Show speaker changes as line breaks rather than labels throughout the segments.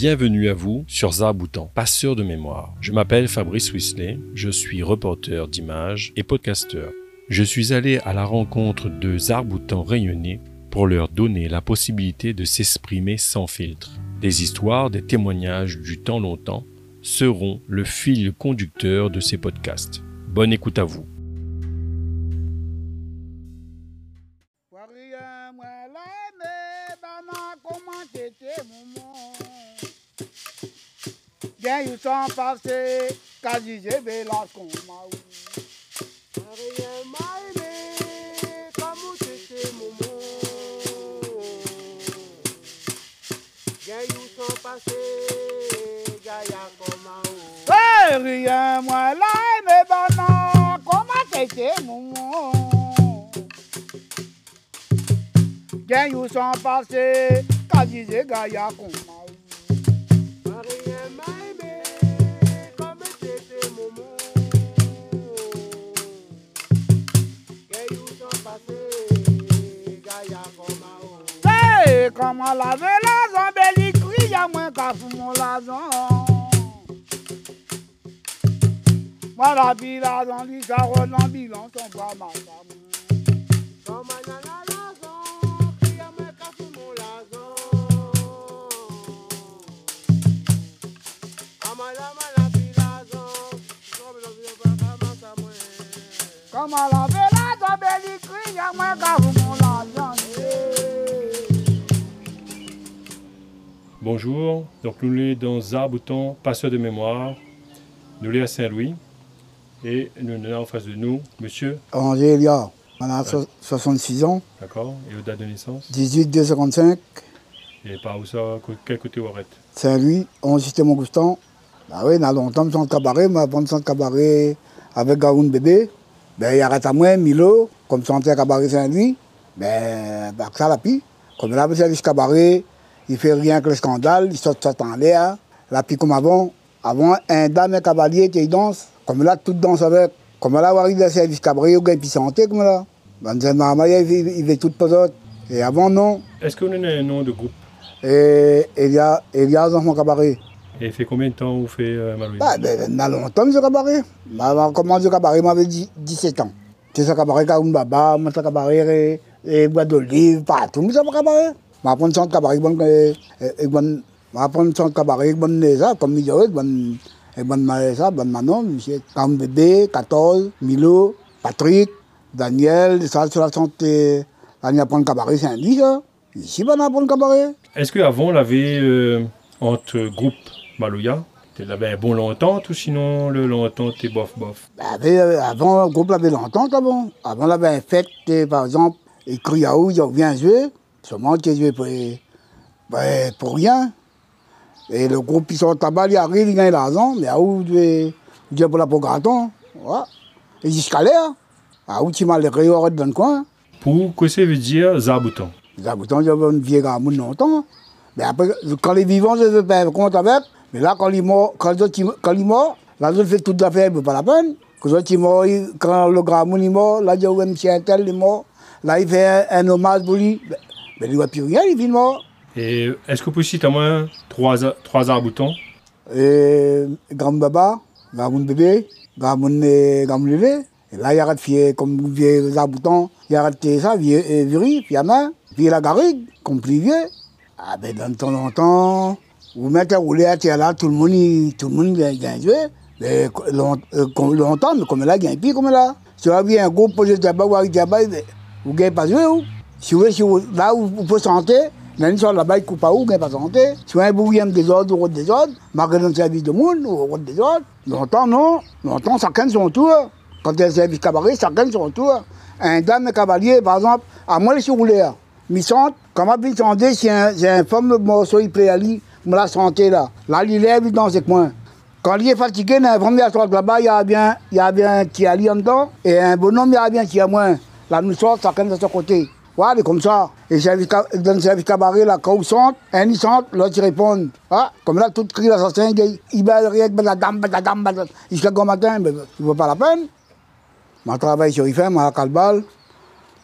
Bienvenue à vous sur Zarboutan, passeur de mémoire. Je m'appelle Fabrice Wisley, je suis reporter d'images et podcasteur. Je suis allé à la rencontre de Zarboutans rayonnés pour leur donner la possibilité de s'exprimer sans filtre. Des histoires, des témoignages du temps longtemps seront le fil conducteur de ces podcasts. Bonne écoute à vous.
Bien, ils sont passés, quasi j'ai vu la comaou.
Rien m'a aimé, comme où t'étais, maman. Bien, ils sont passés, gaïa comme un haut.
Hey, rien, moi là, mais ben non, comment t'étais, maman? Bien, ils sont passés, quasi j'ai gaïa comaou.
Rien
Hey, comment laver la zambélie, crie, y'a moins qu'à fou mon lazan. Moi, la vie, la zambie, ça roule en bilan, ton pas ma femme.
Comme un lazan, crie à moi qu'à fou mon lazan. Lazan,
laver la zambélie, crie, y'a moins qu'à fou mon lazan.
Bonjour, donc nous sommes dans Zarboutan, passeur de mémoire. Nous sommes à Saint-Louis. Et nous avons en face de nous monsieur,
Angers Elia, on a so- 66 ans,
d'accord, et au date de naissance?
18 255,
Et par où ça, quel côté vous êtes?
Saint-Louis, 11 système Augustin. Bah oui, on a longtemps centre cabaret, mais avant de centre cabaret avec Gaoun bébé, ben il arrête à moi, Milo, comme centre cabaret Saint-Louis, ben, bah, ça la pis. Comme là, le service cabaret, il fait rien que le scandale, il sort ça en l'air. La pis comme avant, avant, un dame et cavalier qui danse, comme là, tout danse avec. Comme là, on arrive au service cabaret, il puis santé, comme là. Ben, c'est normal, il fait- tout pesant. Et avant, non.
Est-ce que vous avez un nom de groupe?
Et il y a, il y a dans mon cabaret.
Et il fait combien de temps vous faites euh, Malouine?
Bah, ben, on a longtemps, ce cabaret. Bah, comment ce cabaret m'avait dit 17 ans. C'est ce cabaret Kaoun Baba, ce cabaret, et bois d'olive, partout, mon cabaret. Je vais prendre son vais prendre son bon, et ça, comme il dit, ça, bon, Manon, monsieur, Kaoun Bébé, 14, Milo, Patrick, Daniel, ça, sur la santé, là, on a pris le cabaret Saint-Louis, ça. Ici, ben, on a pris le cabaret.
Est-ce qu'avant, on avait euh, entre groupes Malouya Tu avait un bon longtemps ou sinon le longtemps t'es bof bof?
Ben, avait- euh, avant, le groupe avait longtemps avant. Avant, on avait une fête, euh, par exemple, et Criaou, ils vient jouer. Seulement, qui joué pour, ben, pour rien. Et le groupe, ils sont tabac, il arrive, il gagne l'argent, mais à où tu es pour la programmation. Voilà. Et jusqu'à là, à où tu m'as les rayons dans le coin.
Pour que ça veut dire
Les habitants, ils ont une vieille gamme longtemps. Mais après, quand les vivants, je ne pas compte avec. Mais là, quand ils morts, quand ils- morts, là, je fais toute l'affaire, mais pas la peine. Quand, le gamme est mort, là, il y a un monsieur un tel, il est mort. Là, il fait un hommage pour lui. Mais, il ne voit plus rien, il vit mort.
Et est-ce que vous pouvez citer à moi trois, trois Zarboutans
Et Gamme Baba, Gamme Bébé, Gamme Gamme Lévé. Et là, il y a de fier comme vieux aboutant, il y a de ça, vieux viri, main, puis la garrigue, comme plus vieux. Ah ben, dans le temps longtemps, vous mettez à rouler à terre là, tout le monde, tout le monde vient jouer. Mais euh, longtemps, mais comme là, il y a un pied comme là. Si vous avez un gros projet de tabac, ou avec tabac, vous ne gagnez pas jouer. Si vous, si vous, là où vous pouvez santé, l'année sur là-bas, il coupe pas où, vous ne gagnez pas santé. Si vous avez un bouillon des ordres, ou des ordres, malgré le service de monde, ou des ordres. Longtemps, non. Longtemps, chacun son tour. Quand il y a un service cabaret, chacun son tour. Un dame cavalier, par exemple, à moi, les roulés, mi sente, comme à santé, c'est un, un fameux morceau, il plaît à me la santé là. Là, il lève, il danse avec moi. Quand il est fatigué, dans la première sorte là-bas, il y a bien, il y a bien un a en dedans, et un bonhomme, il y a bien qui a moins. Là, nous sortons chacun de son côté. Voilà, comme ça. Et ca- dans le service cabaret, quand ils sentent, un ils l'autre répondent. Ah, comme là, tout crie l'assassin, il bat rien, la dame, jusqu'à grand matin, mais il vaut pas la peine. Je travaille sur IFM, à Calbal,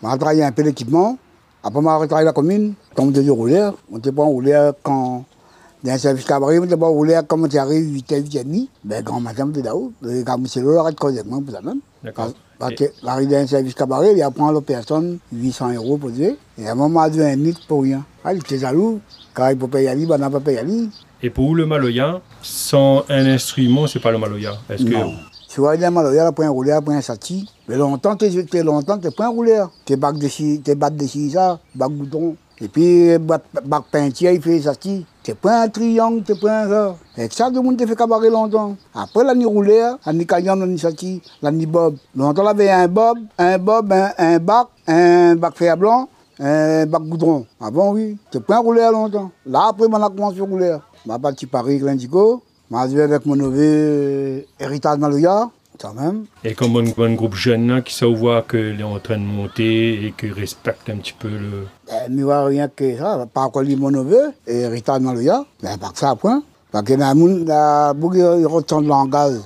je travaille un peu l'équipement. Après, je travaille la commune, comme de rouler. On pas rouler quand Dans le service cabaret, je pas rouler comme tu arrives 8h, 8h30. Ben, grand matin, es là-haut. Ça même. Parce que l'arrivée d'un service cabaret, il apprend à la personne 800 euros pour dire. Et à un moment, il a un nid pour rien. Ah, il était jaloux. Quand il peut payer aller, ben, il n'a pas payé aller.
Et pour le maloya, sans un instrument, c'est pas le maloya. Est-ce que.
Tu vois, il y a mal, il a un rouleur, un sati. Mais longtemps, tu es longtemps, tu pas un rouleur. Tu bac de chi, tu bac de chi, ça, bac bouton. Et puis, bac, bac peinture, il fait sati. Tu pas un triangle, tu pas un ça. Et ça, tout le monde fait cabaret longtemps. Après, l'année rouleur, l'année caillon, l'année sati, l'année bob. Longtemps, y avait un bob, un bob, un, bac, un bac fer blanc, un bac goudron. Avant, oui. Tu pas un rouleur longtemps. Là, après, on a commencé à rouler. Ma partie Paris, l'indigo. M'a joué avec mon neveu euh, Héritage Maloya, quand même.
Et comme un, un groupe jeune là, qui sait voit qu'il est en train de monter et qui respecte un petit peu le.
Ben, mais voilà, rien que ça, encore lui mon neveu, et Héritage Maloya, ben, pas que ça, point. Parce que dans le monde, la bougie, il retient le langage.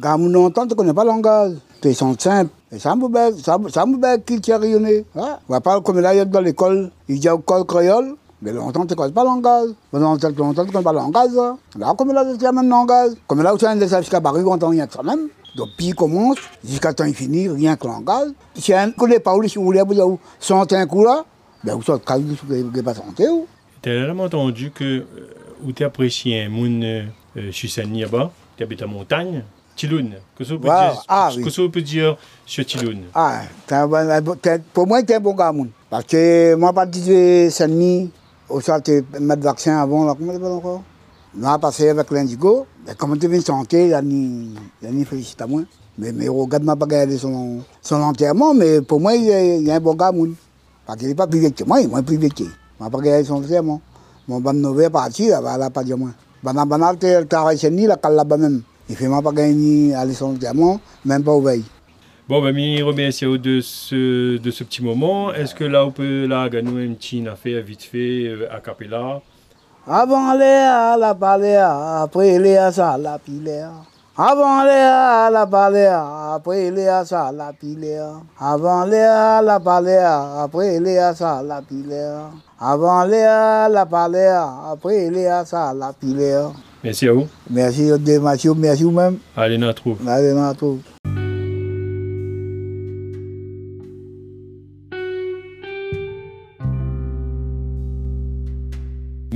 Quand on entend, tu ne connais pas le langage. Tu sont simples. Et ça me fait, ça, me- fait qui tient rayonné. Ouais. On va pas comme là, il y a dans l'école, il dit au col créole. Mais longtemps, tu ne connais pas le langage. Pendant longtemps, tu ne connais pas le langage. Là, comme là, tu as même le langage. Comme là, tu as un des jusqu'à Paris, on entend rien que ça même. Donc, puis il commence, jusqu'à temps il finit, rien que le langage. Si on ne connaît pas où les chevaux, vous sentez un coup là, ben vous calme, vous ne pas ou.
Tu as vraiment entendu que euh, où tu apprécies un moun euh, Chusani là-bas, tu habites à montagne, Tiloun. Qu'est-ce
Wow.
dire-
Ah,
peut dire sur Tiloun
Ah, pour moi, es un bon gars. Parce que moi, pas de Saint-Denis, au soir, tu mettre vaccin avant, là, comment encore? A passé avec l'indigo. Comment tu viens de santé, il y a y a félicite à moi. Mais, mais regarde, m'a pas gagné son, son enterrement, mais pour moi, il il est un bon gars. Parce qu'il n'est pas privé que moi, il est privé que. m'a pas gagné son enterrement. Mon ban nové est parti, là, là, pas dire moi. Banal, banal, tu travailles chez nous, là, là-bas même. Il fait m'a pas gagné aller son enterrement, même pas au veille.
Bon, ben, je remercie de ce, de ce petit moment. Est-ce que là, on peut là, gagner une petite affaire vite fait, euh, a cappella?
Avant Léa, la paléa, après Léa, ça, la piléa. Avant Léa, la paléa, après Léa, ça, la piléa. Avant Léa, la paléa, après Léa, ça, la piléa. Avant Léa, la paléa, après Léa, ça, la piléa.
Merci à vous.
Merci, de merci, merci vous-même.
Allez, on trouve.
Allez, on retrouve.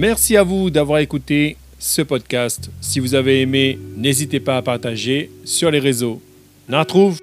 Merci à vous d'avoir écouté ce podcast. Si vous avez aimé, n'hésitez pas à partager sur les réseaux. On retrouve.